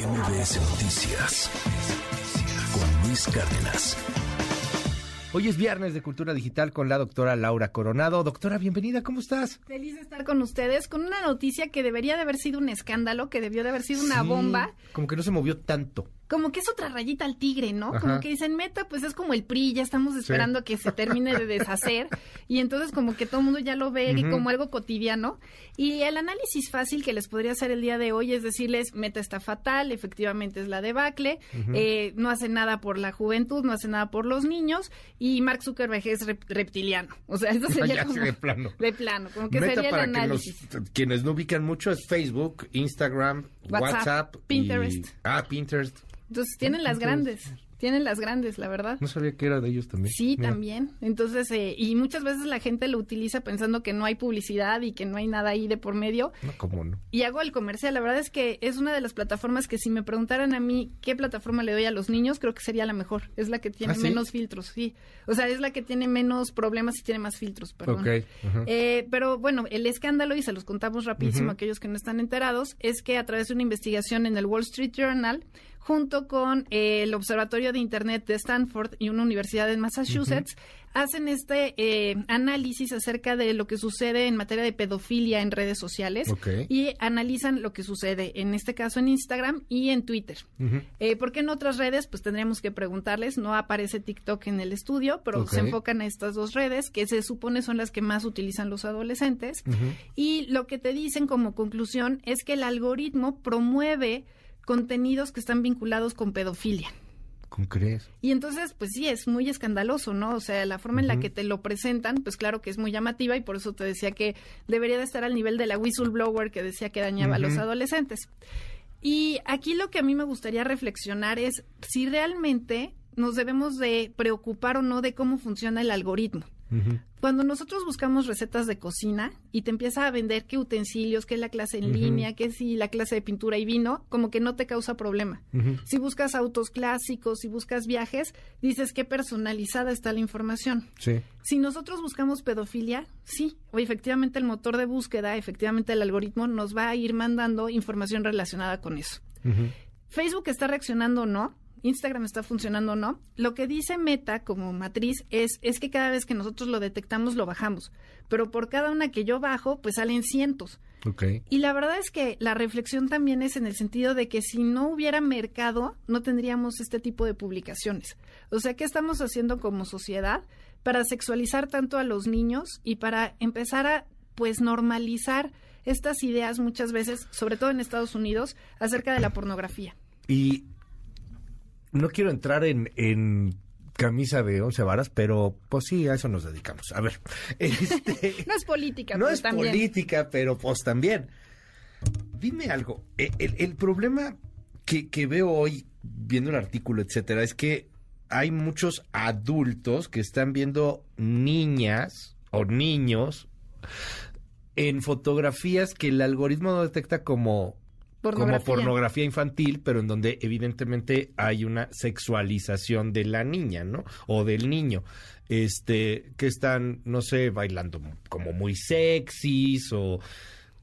MBS Noticias con Luis Cárdenas. Hoy es viernes de Cultura Digital con la doctora Laura Coronado. Doctora, bienvenida, ¿cómo estás? Feliz de estar con ustedes con una noticia que debería de haber sido un escándalo, que debió de haber sido una Sí, bomba. Como que no se movió tanto. Como que es otra rayita al tigre, ¿no? Ajá. Como que dicen, meta, pues es como el PRI, ya estamos esperando que se termine de deshacer. Y entonces como que todo el mundo ya lo ve como algo cotidiano. Y el análisis fácil que les podría hacer el día de hoy es decirles, meta está fatal, efectivamente es la debacle, eh, no hace nada por la juventud, no hace nada por los niños, y Mark Zuckerberg es rep- reptiliano. O sea, eso sería Ya, como... de plano. De plano, como que Meta sería el para que los, análisis. quienes no ubican mucho es Facebook, Instagram, WhatsApp, WhatsApp, y- Pinterest. ah, Pinterest. Entonces tienen las grandes, tienen las grandes, la verdad. No sabía que era de ellos también. Sí, Mira. también. Entonces, eh, y muchas veces la gente lo utiliza pensando que no hay publicidad y que no hay nada ahí de por medio. No, cómo no. Y hago el comercial. La verdad es que es una de las plataformas que si me preguntaran a mí qué plataforma le doy a los niños, creo que sería la mejor. Es la que tiene ¿Ah, sí? menos filtros, sí. O sea, es la que tiene menos problemas y tiene más filtros, perdón. Ok, ajá. Eh, pero bueno, el escándalo, y se los contamos rapidísimo a aquellos que no están enterados, es que a través de una investigación en el Wall Street Journal, junto con eh, el Observatorio de Internet de Stanford y una universidad en Massachusetts, hacen este eh, análisis acerca de lo que sucede en materia de pedofilia en redes sociales y analizan lo que sucede, en este caso en Instagram y en Twitter. Eh, porque en otras redes, pues tendríamos que preguntarles, no aparece TikTok en el estudio, pero se enfocan a estas dos redes, que se supone son las que más utilizan los adolescentes. Y lo que te dicen como conclusión es que el algoritmo promueve contenidos que están vinculados con pedofilia. ¿Cómo crees? Y entonces, pues sí, es muy escandaloso, ¿no? O sea, la forma en la que te lo presentan, pues claro que es muy llamativa y por eso te decía que debería de estar al nivel de la whistleblower que decía que dañaba a los adolescentes. Y aquí lo que a mí me gustaría reflexionar es si realmente nos debemos de preocupar o no de cómo funciona el algoritmo. Ujú. Cuando nosotros buscamos recetas de cocina y te empieza a vender qué utensilios, qué la clase en línea, qué si la clase de pintura y vino, como que no te causa problema. Si buscas autos clásicos, si buscas viajes, dices qué personalizada está la información. Sí. Si nosotros buscamos pedofilia, sí, o efectivamente el motor de búsqueda, efectivamente el algoritmo nos va a ir mandando información relacionada con eso. Facebook está reaccionando o no, Instagram está funcionando o no. Lo que dice Meta como matriz es, es que cada vez que nosotros lo detectamos lo bajamos, pero por cada una que yo bajo, pues salen cientos. Ok. Y la verdad es que la reflexión también es en el sentido de que si no hubiera mercado, no tendríamos este tipo de publicaciones. O sea, ¿qué estamos haciendo como sociedad para sexualizar tanto a los niños y para empezar a, pues, normalizar estas ideas muchas veces, sobre todo en Estados Unidos, acerca de la pornografía? Y no quiero entrar en, en camisa de once varas, pero pues sí, a eso nos dedicamos. A ver, este, No es política, no pero es también. política, pero pues también. Dime algo, e- el, el problema que, que veo hoy, viendo el artículo, etcétera, es que hay muchos adultos que están viendo niñas o niños en fotografías que el algoritmo no detecta como como Pornografía. pornografía infantil, pero en donde evidentemente hay una sexualización de la niña, ¿no? O del niño. Este, que están, no sé, bailando como muy sexys o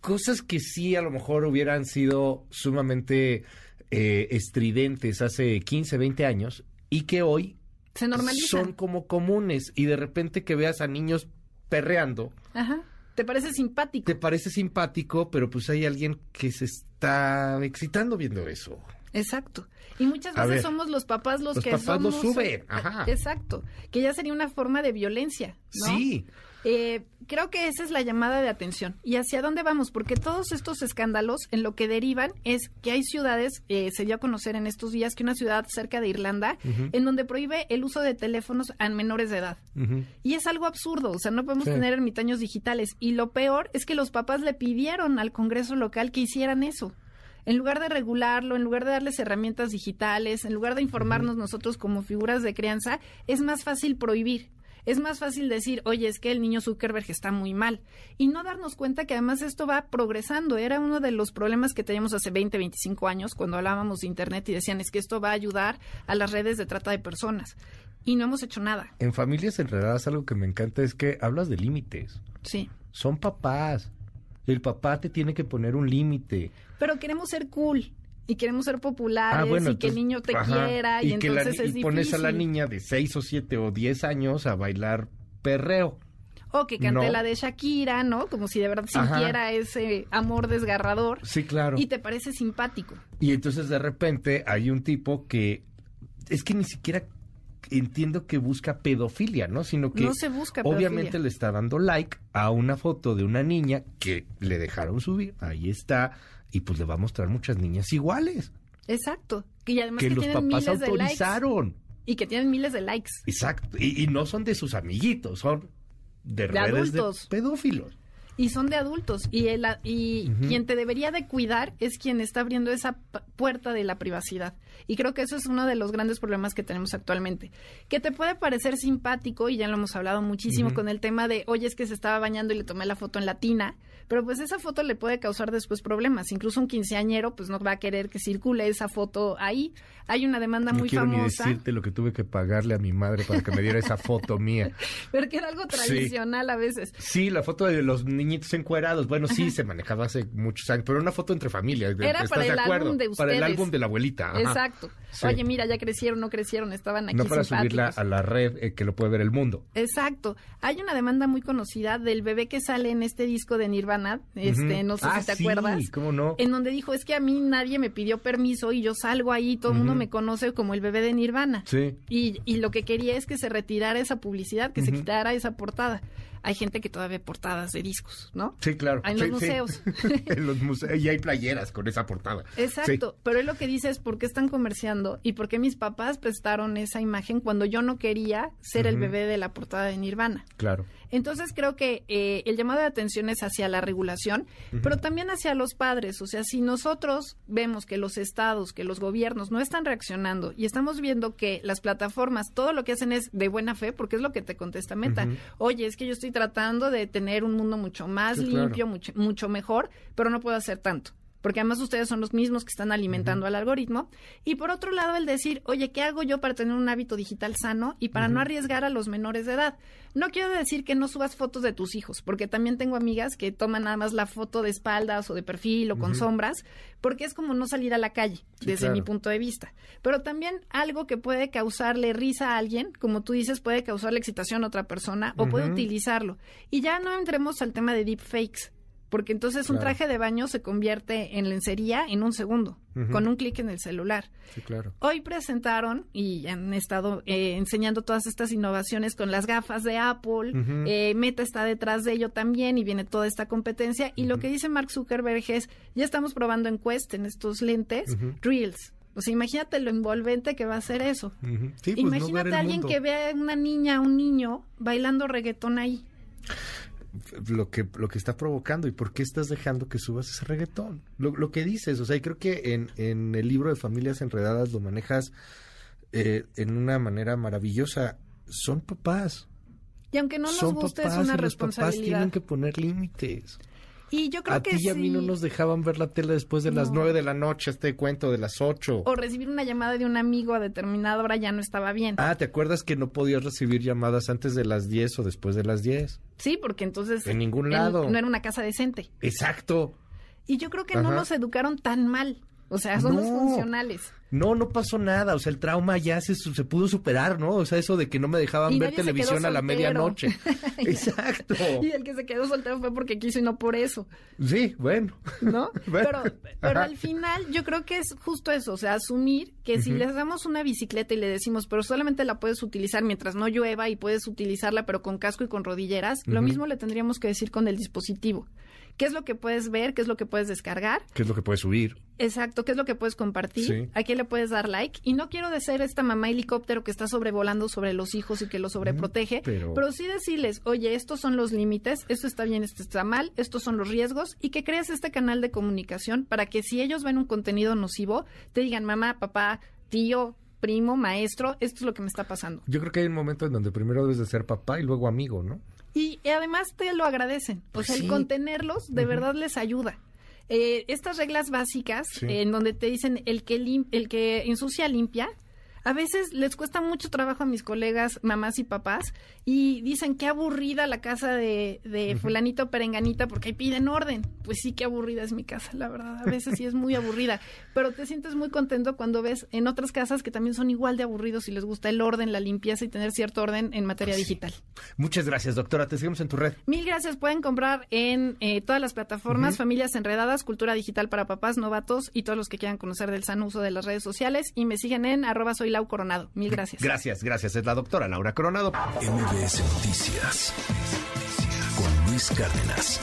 cosas que sí a lo mejor hubieran sido sumamente eh, estridentes hace 15, 20 años y que hoy Se normalizan. son como comunes y de repente que veas a niños perreando Ajá. ¿Te parece simpático? te parece simpático, pero pues hay alguien que se está excitando viendo eso. Exacto. Y muchas veces ver, somos los papás los, los que papás somos... suben, ajá. Exacto. Que ya sería una forma de violencia. ¿no? Sí. Eh, creo que esa es la llamada de atención. ¿Y hacia dónde vamos? Porque todos estos escándalos en lo que derivan es que hay ciudades, eh, se dio a conocer en estos días que una ciudad cerca de Irlanda, en donde prohíbe el uso de teléfonos a menores de edad. Y es algo absurdo, o sea, no podemos Sí. tener ermitaños digitales. Y lo peor es que los papás le pidieron al Congreso local que hicieran eso. En lugar de regularlo, en lugar de darles herramientas digitales, en lugar de informarnos nosotros como figuras de crianza, es más fácil prohibir. Es más fácil decir, oye, es que el niño Zuckerberg está muy mal. Y no darnos cuenta que además esto va progresando. Era uno de los problemas que teníamos hace 20, 25 años cuando hablábamos de Internet y decían, es que esto va a ayudar a las redes de trata de personas. Y no hemos hecho nada. En familias enredadas algo que me encanta es que hablas de límites. Sí. Son papás. El papá te tiene que poner un límite. Pero queremos ser cool. y queremos ser populares Ah, bueno, y que el niño te ajá, quiera y, entonces es y pones a la niña de 6 o 7 o 10 años a bailar perreo. O que cante No. la de Shakira, ¿no? Como si de verdad Ajá. sintiera ese amor desgarrador. Sí, claro. Y te parece simpático. Y entonces de repente hay un tipo que es que ni siquiera entiendo que busca pedofilia, ¿no? Sino que No se busca obviamente le está dando like a una foto de una niña que le dejaron subir. Ahí está. Y pues le va a mostrar muchas niñas iguales. Exacto. Y además que que, los papás autorizaron. Y que tienen miles de likes. Exacto. Y, y no son de sus amiguitos, son de, De redes adultos. de pedófilos. Y son de adultos. Y, el, y quien te debería de cuidar es quien está abriendo esa puerta de la privacidad. Y creo que eso es uno de los grandes problemas que tenemos actualmente. Que te puede parecer simpático, y ya lo hemos hablado muchísimo con el tema de, oye, es que se estaba bañando y le tomé la foto en la tina. Pero pues esa foto le puede causar después problemas. Incluso un quinceañero pues no va a querer que circule esa foto ahí. Hay una demanda No muy quiero ni famosa. decirte lo que tuve que pagarle a mi madre para que me diera esa foto mía. Porque era algo Sí. tradicional a veces. Sí, la foto de los niñitos encuerados. Bueno, sí, se manejaba hace muchos años, pero una foto entre familias. Era ¿Estás para de el acuerdo? álbum de Para el ustedes. álbum de la abuelita. ajá. Exacto. Sí. Oye, mira, ya crecieron, no crecieron, estaban aquí No para subirla a la red eh, que lo puede ver el mundo. Exacto. Hay una demanda muy conocida del bebé que sale en este disco de Nirvana, este, no sé Ah, si te sí, acuerdas. ¿cómo no? En donde dijo, es que a mí nadie me pidió permiso y yo salgo ahí, todo el mundo me conoce como el bebé de Nirvana. Sí. Y, y lo que quería es que se retirara esa publicidad, que se quitara esa portada. Hay gente que todavía ve portadas de discos, ¿no? Sí, claro. En los sí. museos. en los museos. Y hay playeras con esa portada. Exacto, pero él lo que dice es por qué están comerciando y por qué mis papás prestaron esa imagen cuando yo no quería ser el bebé de la portada de Nirvana. Claro. Entonces creo que eh, el llamado de atención es hacia la regulación, pero también hacia los padres. O sea, si nosotros vemos que los estados, que los gobiernos no están reaccionando y estamos viendo que las plataformas todo lo que hacen es de buena fe, porque es lo que te contesta Meta. Oye, es que yo estoy tratando de tener un mundo mucho más Sí, claro. limpio, mucho, mucho mejor, pero no puedo hacer tanto. Porque además ustedes son los mismos que están alimentando al algoritmo. Y por otro lado, el decir, oye, ¿qué hago yo para tener un hábito digital sano y para no arriesgar a los menores de edad? No quiero decir que no subas fotos de tus hijos, porque también tengo amigas que toman nada más la foto de espaldas o de perfil o con sombras, porque es como no salir a la calle, Sí, desde claro. mi punto de vista. Pero también algo que puede causarle risa a alguien, como tú dices, puede causarle excitación a otra persona o puede utilizarlo. Y ya no entremos al tema de deepfakes. Porque entonces un traje de baño se convierte en lencería en un segundo, con un clic en el celular. Sí, claro. Hoy presentaron y han estado eh, enseñando todas estas innovaciones con las gafas de Apple. Eh, Meta está detrás de ello también y viene toda esta competencia. Y lo que dice Mark Zuckerberg es, ya estamos probando en Quest, en estos lentes. Reels. O sea, imagínate lo envolvente que va a ser eso. Sí, pues, no imagínate el a alguien mundo. que vea a una niña, un niño bailando reggaetón ahí. Lo que lo que está provocando y por qué estás dejando que subas ese reggaetón. Lo, lo que dices, o sea, y creo que en, en el libro de Familias Enredadas lo manejas eh, en una manera maravillosa. Son papás. Y aunque no nos son guste, es papás una y los papás responsabilidad. tienen que poner límites. Y yo creo A que ti y a mí no nos dejaban ver la tele después de las nueve de la noche, este cuento de las ocho. O recibir una llamada de un amigo a determinada hora ya no estaba bien. Ah, ¿te acuerdas que no podías recibir llamadas antes de las 10 o después de las 10? Sí, porque entonces... En ningún lado. no era una casa decente. Exacto. Y yo creo que no nos educaron tan mal. O sea, somos No. funcionales. No, no pasó nada. O sea, el trauma ya se, se pudo superar, ¿no? O sea, eso de que no me dejaban Y ver televisión a la medianoche. Exacto. Y el que se quedó soltero fue porque quiso y no por eso, Sí, bueno. ¿no? Bueno. Pero, pero Ajá. al final yo creo que es justo eso, o sea, asumir que si les damos una bicicleta y le decimos, pero solamente la puedes utilizar mientras no llueva y puedes utilizarla pero con casco y con rodilleras, lo mismo le tendríamos que decir con el dispositivo. ¿Qué es lo que puedes ver? ¿Qué es lo que puedes descargar? ¿Qué es lo que puedes subir? Exacto, ¿qué es lo que puedes compartir? Sí. ¿A quién le puedes dar like? Y no quiero de ser esta mamá helicóptero que está sobrevolando sobre los hijos y que los sobreprotege, pero- pero... sí decirles, oye, estos son los límites, esto está bien, esto está mal, estos son los riesgos, y que crees este canal de comunicación para que si ellos ven un contenido nocivo, te digan, mamá, papá, tío, primo, maestro, esto es lo que me está pasando. Yo creo que hay un momento en donde primero debes de ser papá y luego amigo, ¿no? Y, y además te lo agradecen. O Pues sea, sí. el contenerlos de verdad les ayuda. Eh, estas reglas básicas, Sí. eh, en donde te dicen el que, lim- el que ensucia limpia, A veces les cuesta mucho trabajo a mis colegas, mamás y papás, y dicen qué aburrida la casa de, de fulanito perenganita porque ahí piden orden. Pues sí, qué aburrida es mi casa, la verdad. A veces sí es muy aburrida, pero te sientes muy contento cuando ves en otras casas que también son igual de aburridos y les gusta el orden, la limpieza y tener cierto orden en materia digital. Muchas gracias, doctora. Te seguimos en tu red. Mil gracias. Pueden comprar en eh, todas las plataformas Familias Enredadas, Cultura Digital para Papás, Novatos y todos los que quieran conocer del sano uso de las redes sociales. Y me siguen en arroba soy Lau Coronado. Mil gracias. Gracias, gracias. Es la doctora Laura Coronado. MBS Noticias con Luis Cárdenas.